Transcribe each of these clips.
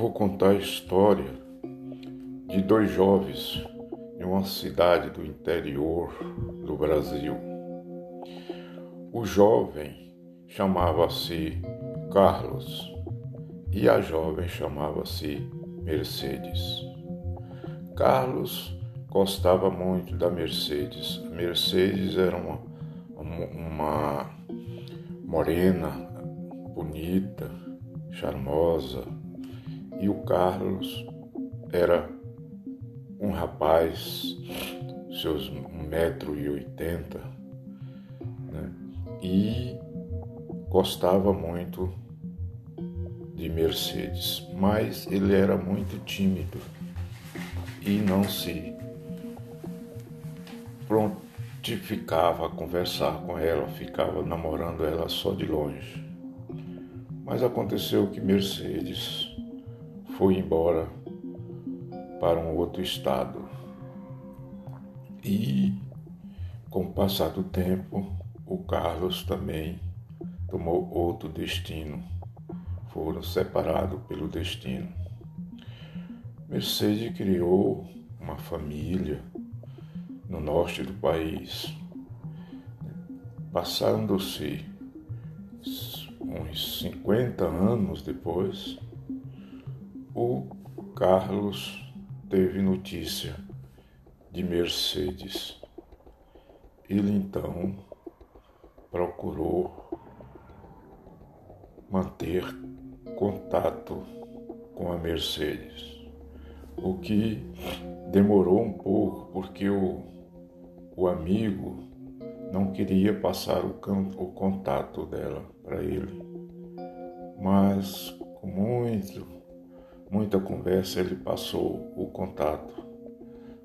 vou contar a história de dois jovens em uma cidade do interior do Brasil. O jovem chamava-se Carlos e a jovem chamava-se Mercedes. Carlos gostava muito da Mercedes. A Mercedes era uma, uma morena, bonita, charmosa, e o Carlos era um rapaz, seus 1,80m, né? e gostava muito de Mercedes, mas ele era muito tímido e não se prontificava a conversar com ela, ficava namorando ela só de longe. Mas aconteceu que Mercedes foi embora para um outro estado. E, com o passar do tempo, o Carlos também tomou outro destino. Foram separados pelo destino. Mercedes criou uma família no norte do país. Passando-se uns 50 anos depois, o Carlos teve notícia de Mercedes. Ele então procurou manter contato com a Mercedes, o que demorou um pouco porque o, o amigo não queria passar o, o contato dela para ele, mas com muito muita conversa, ele passou o contato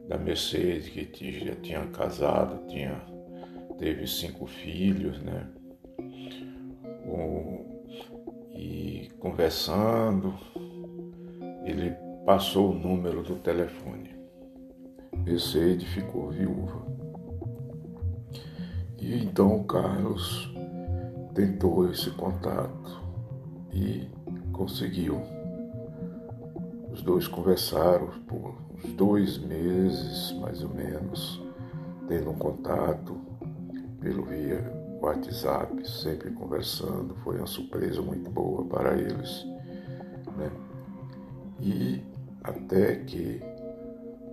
da Mercedes, que já tinha casado, tinha, teve cinco filhos, né? e conversando, ele passou o número do telefone. Mercedes ficou viúva. E então o Carlos tentou esse contato e conseguiu. Os dois conversaram por uns dois meses, mais ou menos, tendo um contato pelo via WhatsApp, sempre conversando. Foi uma surpresa muito boa para eles. Né? E até que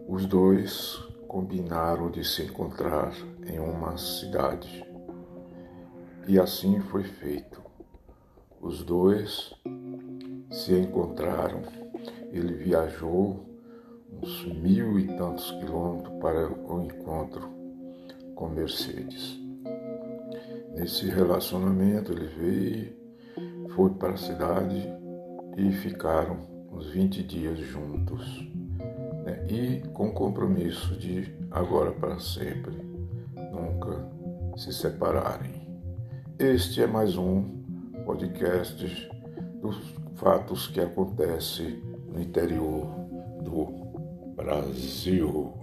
os dois combinaram de se encontrar em uma cidade. E assim foi feito. Os dois se encontraram ele viajou uns mil e tantos quilômetros para o encontro com Mercedes. Nesse relacionamento ele veio, foi para a cidade e ficaram uns 20 dias juntos. Né? E com compromisso de agora para sempre, nunca se separarem. Este é mais um podcast dos fatos que acontecem no interior do Brasil.